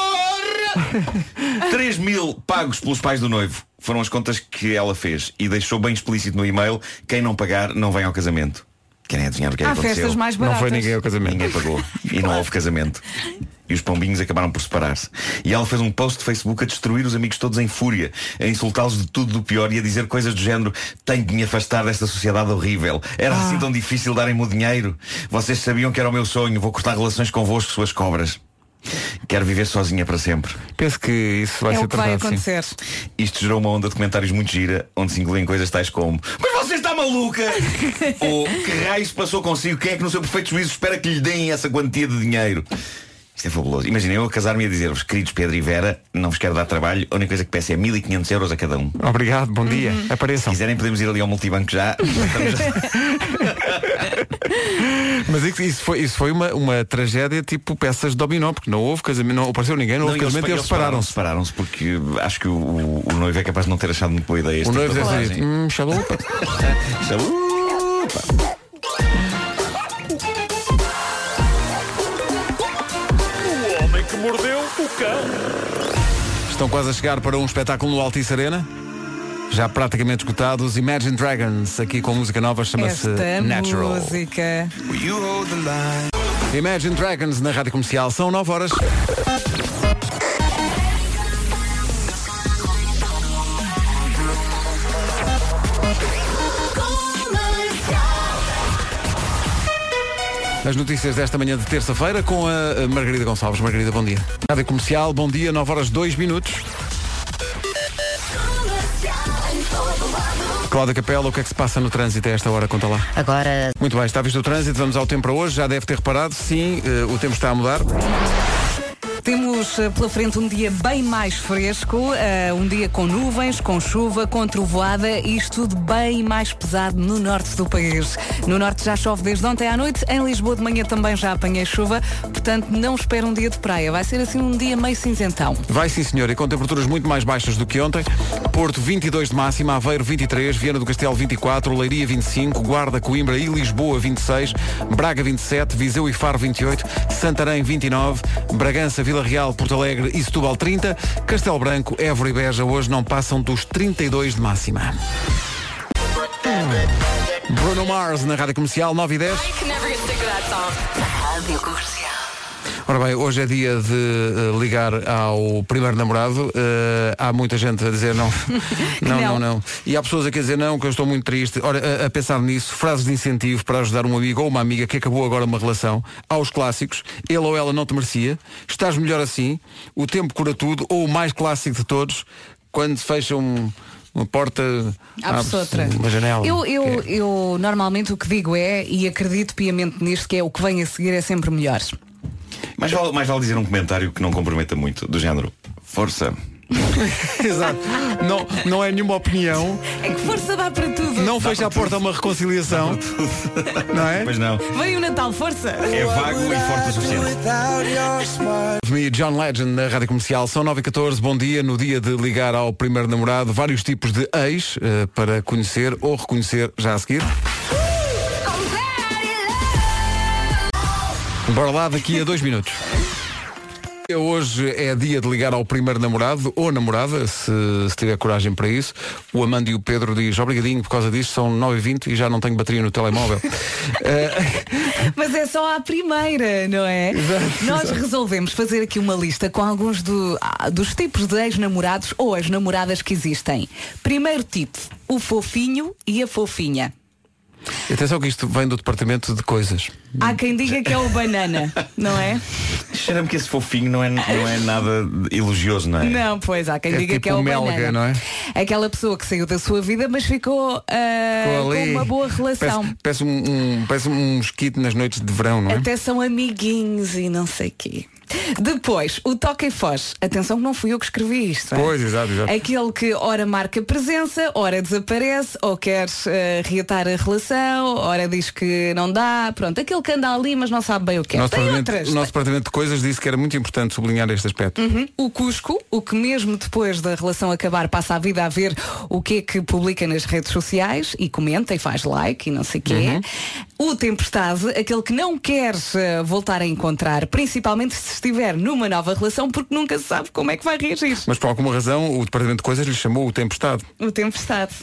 3 mil pagos pelos pais do noivo. Foram as contas que ela fez e deixou bem explícito no e-mail quem não pagar não vem ao casamento. Querem adivinhar o que é Há que aconteceu? festas mais Não baratas. foi ninguém ao casamento. Ninguém pagou. E não houve casamento. E os pombinhos acabaram por separar-se. E ela fez um post de Facebook a destruir os amigos todos em fúria, a insultá-los de tudo do pior e a dizer coisas do género tenho que me afastar desta sociedade horrível. Era Ah. assim tão difícil darem-me o dinheiro. Vocês sabiam que era o meu sonho. Vou cortar relações convosco, suas cobras. Quero viver sozinha para sempre. Penso que isso vai É ser o que vai tratado, sim. acontecer. Isto gerou uma onda de comentários muito gira, onde se incluem coisas tais como Mas você está maluca? Ou que raios passou consigo? Quem é que no seu perfeito juízo espera que lhe deem essa quantia de dinheiro? Isto é fabuloso. Imaginem eu a casar-me e a dizer-vos, queridos Pedro e Vera, não vos quero dar trabalho, a única coisa que peço é 1500 euros a cada um. Obrigado, bom dia. Uhum. Se Apareçam. quiserem podemos ir ali ao multibanco já. Mas isso, foi, isso foi uma, uma tragédia tipo peças de dominó, porque não houve casamento, não apareceu ninguém, não, houve Não, casamento e eles separaram-se. Separaram-se porque acho que o, o- o noivo é capaz de não ter achado muito boa ideia. este O noivo tipo de deve dizer, hum, chalupa. Chalupa. O homem que mordeu o cão. Estão quase a chegar para um espetáculo no Altice Arena. Já praticamente esgotados, Imagine Dragons, aqui com música nova, chama-se Natural. música. Imagine Dragons na rádio comercial, são 9 horas. As notícias desta manhã de terça-feira com a a Margarida Gonçalves. Margarida, bom dia. Rádio Comercial, bom dia, 9 horas 2 minutos. Cláudia Capela, o que é que se passa no trânsito a esta hora? Conta lá. Agora Muito bem, está visto o trânsito, vamos ao tempo para hoje, já deve ter reparado, sim, eh, o tempo está a mudar. Temos eh, pela frente um dia bem mais fresco, eh, um dia com nuvens, com chuva, com trovoada e isto tudo bem mais pesado no norte do país. No norte já chove desde ontem à noite, em Lisboa de manhã também já apanhei chuva, portanto não espera um dia de praia, vai ser assim um dia meio cinzentão. Vai sim senhor, e com temperaturas muito mais baixas do que ontem. Porto 22 de máxima, Aveiro 23, Viana do Castelo 24, Leiria 25, Guarda, Coimbra e Lisboa 26, Braga 27, Viseu e Faro 28, Santarém 29, Bragança, Vila Real, Porto Alegre e Setúbal 30, Castelo Branco, Évora e Beja hoje não passam dos 32 de máxima. Bruno Mars na Rádio Comercial 9 e 10. Ora bem, hoje é dia de eh, ligar ao primeiro namorado. Eh, há muita gente a dizer não. não, não, Não. não. E há pessoas aqui a dizer não, que eu estou muito triste. Ora, a, a pensar nisso, frases de incentivo para ajudar um amigo ou uma amiga que acabou agora uma relação. Aos clássicos, ele ou ela não te merecia, estás melhor assim, o tempo cura tudo, ou o mais clássico de todos, quando se fecha um- uma porta, Abre-se outra. uma janela. Eu, eu, é- eu normalmente o que digo é, e acredito piamente nisto, que é o que vem a seguir é sempre melhor. Mais vale, mais vale dizer um comentário que não comprometa muito, do género. Força. Exato. Não, não é nenhuma opinião. É que força dá para tudo. Não fecha a porta a uma reconciliação. Não é? Pois não. Vem o Natal, força! É vago e forte o suficiente. Me John Legend na Rádio Comercial. São 9 e 14 bom dia. No dia de ligar ao primeiro namorado, vários tipos de ex eh, para conhecer ou reconhecer já a seguir. Bora lá daqui a dois minutos. Hoje é dia de ligar ao primeiro namorado ou namorada, se, se tiver coragem para isso. O Amando e o Pedro diz, obrigadinho por causa disto, são 9h20 e já não tenho bateria no telemóvel. Eh, Mas é só a primeira, não é? Nós resolvemos fazer aqui uma lista com alguns do- ah, dos tipos de ex-namorados ou as namoradas que existem. Primeiro tipo, o fofinho e a fofinha. Atenção que isto vem do departamento de coisas. Há quem diga que é o banana, não é? Cheira-me que esse fofinho não é, não é nada elogioso, não é? Não, pois há quem É diga tipo que é o melga, banana. não é? Aquela pessoa que saiu da sua vida, mas ficou, Ficou com uma boa relação. Parece, parece um, um- parece um mosquito nas noites de verão, não é? Até são amiguinhos e não sei quê. Depois, o toca e foge. Atenção que não fui eu que escrevi isto. é? Pois, exato, exato. Aquele que ora marca presença, ora desaparece, ou quer eh, reatar a relação, ora diz que não dá. Pronto, aquele que anda ali, mas não sabe bem o que é. nosso, Tem outras. o nosso departamento de coisas disse que era muito importante sublinhar este aspecto. Uhum. O Cusco, o que mesmo depois da relação acabar passa a vida a ver o que é que publica nas redes sociais e comenta e faz like e não sei o quê. O Tempestade, aquele que não quer eh, voltar a encontrar, principalmente se estiver numa nova relação, porque nunca se sabe como é que vai reagir. Mas por alguma razão o departamento de coisas lhe chamou o Tempestade. O Tempestade.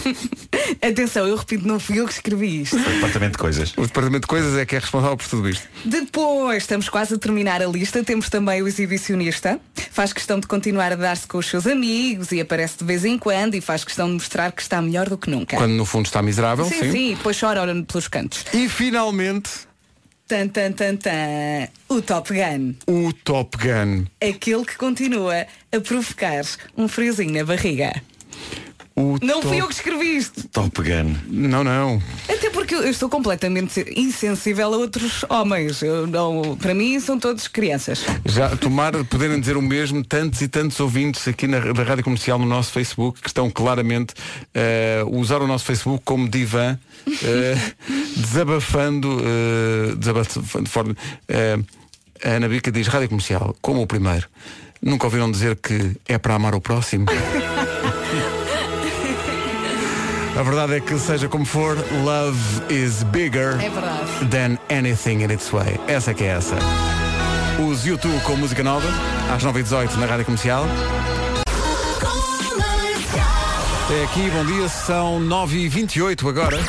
Atenção, eu repito, não fui eu que escrevi isto. Departamento de coisas. O departamento de coisas é que é responsável por tudo isto. Depois, estamos quase a terminar a lista, temos também o exibicionista. Faz questão de continuar a dar-se com os seus amigos e aparece de vez em quando e faz questão de mostrar que está melhor do que nunca. Quando no fundo está miserável, sim, sim. sim, depois chora olhando pelos cantos. E finalmente Tan, tan, tan, tan. O Top Gun. o Top Gun. Aquele que continua a provocar um friozinho na barriga. O Não top... fui eu que escrevi isto. Top Gun. Não, não. Até porque eu estou completamente insensível a outros homens. Eu não, para mim são todos crianças. Já tomar poderem dizer o mesmo tantos e tantos ouvintes aqui na, da Rádio Comercial no nosso Facebook que estão claramente eh, a usar o nosso Facebook como divã, eh, desabafando, eh, desabafando de forma. eh, a Ana Bica diz Rádio Comercial, como o primeiro. Nunca ouviram dizer que é para amar o próximo? A verdade é que, seja como for, love is bigger É than anything in its way. Essa que é essa. Os YouTube com música nova, às 9h18 na Rádio Comercial. É aqui, bom dia, são 9h28 agora.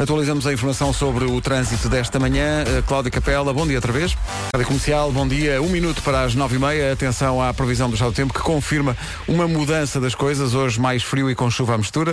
Atualizamos a informação sobre o trânsito desta manhã. Uh, Cláudia Capela, bom dia outra vez. Rádio Comercial, bom dia. Um minuto para as nove e meia. Atenção à previsão do estado do tempo que confirma uma mudança das coisas. Hoje mais frio e com chuva à mistura.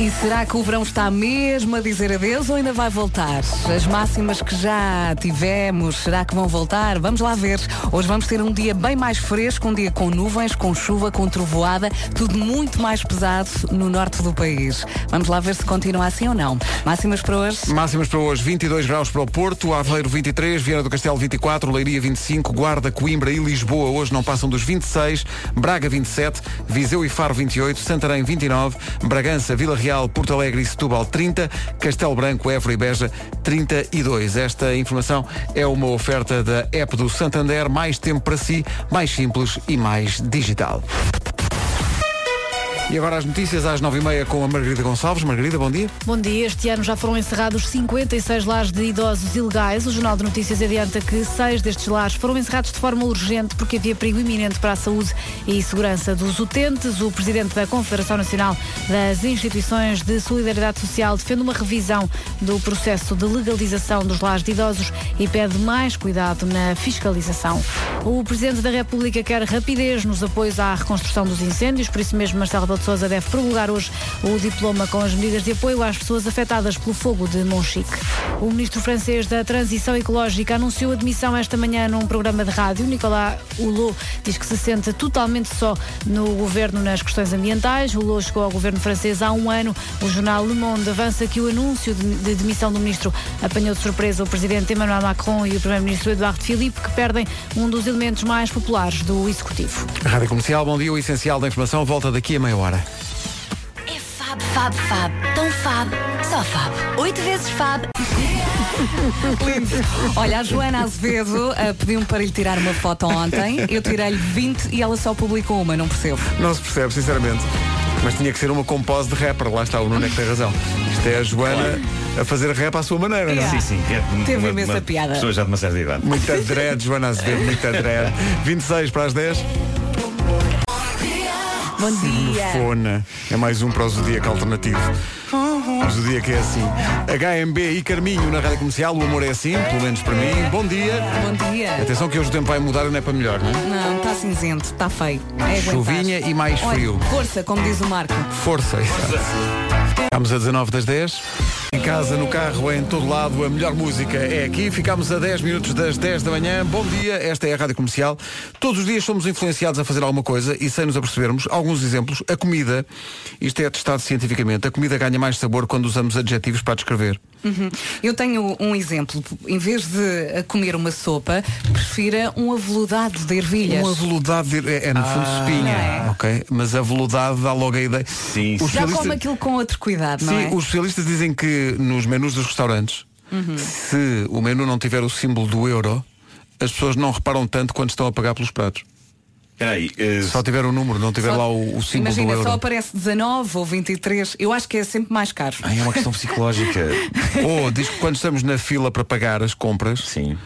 E será que o verão está mesmo a dizer adeus ou ainda vai voltar? As máximas que já tivemos, será que vão voltar? Vamos lá ver. Hoje vamos ter um dia bem mais fresco, um dia com nuvens, com chuva, com trovoada, tudo muito mais pesado no norte do país. Vamos lá ver se continua assim ou não. Máximas para hoje? Máximas para hoje, 22 graus para o Porto, Aveiro 23, Viana do Castelo 24, Leiria 25, Guarda, Coimbra e Lisboa hoje não passam dos 26, Braga 27, Viseu e Faro 28, Santarém 29, Bragança, Vila Real, Porto Alegre e Setúbal 30, Castelo Branco, Évora e Beja 32. Esta informação é uma oferta da app do Santander, mais tempo para si, mais simples e mais digital. E agora as notícias às 9h30 com a Margarida Gonçalves. Margarida, bom dia. Bom dia. Este ano já foram encerrados 56 lares de idosos ilegais. O Jornal de Notícias adianta que seis destes lares foram encerrados de forma urgente porque havia perigo iminente para a saúde e segurança dos utentes. O presidente da Confederação Nacional das Instituições de Solidariedade Social defende uma revisão do processo de legalização dos lares de idosos e pede mais cuidado na fiscalização. O presidente da República quer rapidez nos apoios à reconstrução dos incêndios, por isso mesmo Marcelo de Sousa deve promulgar hoje o diploma com as medidas de apoio às pessoas afetadas pelo fogo de Monchique. O ministro francês da Transição Ecológica anunciou admissão esta manhã num programa de rádio. Nicolas Hulot diz que se sente totalmente só no governo nas questões ambientais. Hulot chegou ao governo francês há um ano. O jornal Le Monde avança que o anúncio de, de demissão do ministro apanhou de surpresa o presidente Emmanuel Macron e o primeiro-ministro Eduardo Philippe, que perdem um dos elementos mais populares do executivo. Rádio Comercial, bom dia. O essencial da informação volta daqui a meia hora. Fab, fab, fab. Tão fab. Só fab. Oito vezes fab. Lindo. Olha, a Joana Azevedo uh, pediu-me para lhe tirar uma foto ontem. Eu tirei-lhe 20 e ela só publicou uma, não percebo. Não se percebe, sinceramente. Mas tinha que ser uma compose de rapper, lá está, o Nuno é que tem razão. Isto é a Joana a fazer rap à sua maneira, não é? Sim, sim. É de Teve uma- imensa uma piada. Pessoa já de uma certa idade. Muita dread, Joana Azevedo, muita dread. 26 para as 10. Bom dia. Fona. É mais um para o Zodíaco Alternativo. O Zodíaco é assim. HMB e Carminho na Rádio Comercial. O amor é assim, pelo menos para mim. Bom dia. Bom dia. Atenção que hoje o tempo vai mudar e não é para melhor, não é? Não, está cinzento, está feio. É aguentar. Chuvinha e mais Olha, frio. Força, como diz o Marco. Força. Ficamos a 19 das 10. Em casa, no carro, em todo lado, a melhor música é aqui. Ficamos a 10 minutos das 10 da manhã. Bom dia, esta é a Rádio Comercial. Todos os dias somos influenciados a fazer alguma coisa e sem nos apercebermos, alguns exemplos, a comida, isto é testado cientificamente, a comida ganha mais sabor quando usamos adjetivos para descrever. Uhum. Eu tenho um exemplo. Em vez de eh, comer uma sopa, prefira um aveludado de ervilhas. Um aveludado de- é, é no fundo Ah. espinha, é? ok? Mas aveludado dá logo a ideia. Sim, Os Já especialistas- come aquilo com outro cuidado, não Sim, é? os especialistas dizem que nos menus dos restaurantes, Uhum. se o menu não tiver o símbolo do euro, as pessoas não reparam tanto quando estão a pagar pelos pratos. Peraí, eh, Se só tiver o número, não tiver Só- lá o, o símbolo Imagina, do euro. só aparece 19 ou 23. Eu acho que é sempre mais caro. ai, é uma questão psicológica. Ou diz que quando estamos na fila para pagar as compras, Sim.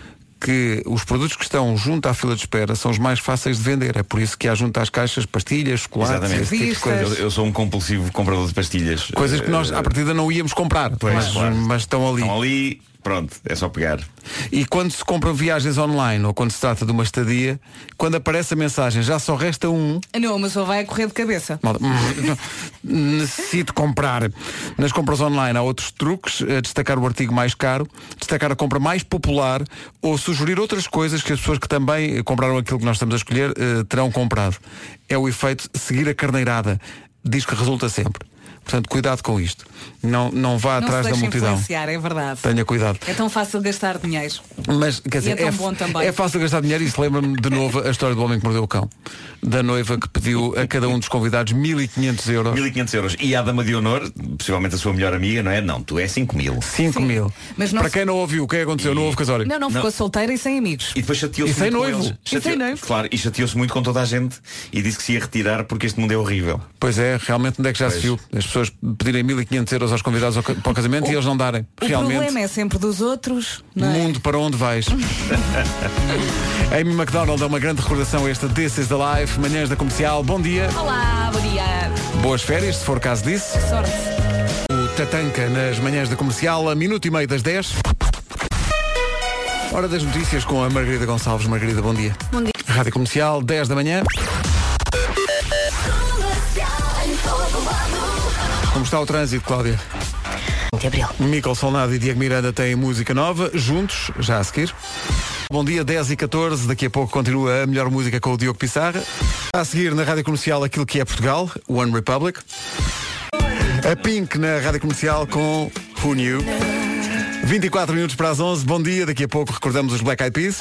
Que os produtos que estão junto à fila de espera são os mais fáceis de vender. É por isso que há junto às caixas pastilhas, chocolates, Exatamente. esse tipo de coisas. Eu, eu sou um compulsivo comprador de pastilhas. Coisas que nós Eh, à partida não íamos comprar, Pois, mas, claro. mas estão ali. Estão ali, pronto, é só pegar. E quando se compram viagens online ou quando se trata de uma estadia, quando aparece a mensagem já só resta um, Não, mas só vai a correr de cabeça. malta, necessito comprar. Nas compras online há outros truques, a destacar o artigo mais caro, destacar a compra mais popular ou sugerir outras coisas que as pessoas que também compraram aquilo que nós estamos a escolher eh, terão comprado. É o efeito seguir a carneirada. Diz que resulta sempre. Portanto, cuidado com isto. Não, não vá não atrás da multidão. é verdade. Tenha cuidado. É tão fácil gastar dinheiro. Mas, quer dizer, é tão é, bom também. é fácil gastar dinheiro e isso lembra-me de novo a história do homem que mordeu o cão. Da noiva que pediu a cada um dos convidados 1500 euros. 1500 euros. E a dama de honor, possivelmente a sua melhor amiga, não é? Não, tu é 5 mil. 5 mil. Mas não Para quem não ouviu, o que é que aconteceu? Não houve casório. Não, não, ficou solteira e sem amigos. E depois chateou-se E sem noivo. E sem noivo. Claro, e chateou-se muito com toda a gente e disse que se ia retirar porque este mundo é horrível. Pois é, realmente onde é que já se viu? As pessoas pedirem 1500 euros aos convidados para o casamento e eles não darem. O realmente. problema é sempre dos outros. Não é? Mundo para onde vais? Amy McDonald é uma grande recordação esta This is the Life, manhãs da comercial. Bom dia, Olá, bom dia. boas férias, se for caso disso. Sorte. O Tatanca nas manhãs da comercial, a minuto e meio das 10. Hora das notícias com a Margarida Gonçalves. Margarida, bom dia. Bom dia. Rádio Comercial, 10 da manhã. Como está o trânsito, Cláudia? De abril. Michael Solnado e Diego Miranda têm música nova, juntos, já a seguir. Bom dia, 10 e 14, daqui a pouco continua a melhor música com o Diogo Pissarra. A seguir na Rádio Comercial aquilo que é Portugal, One Republic. A Pink na Rádio Comercial com Who Knew. 24 minutos para as 11, bom dia, daqui a pouco recordamos os Black Eyed Peas.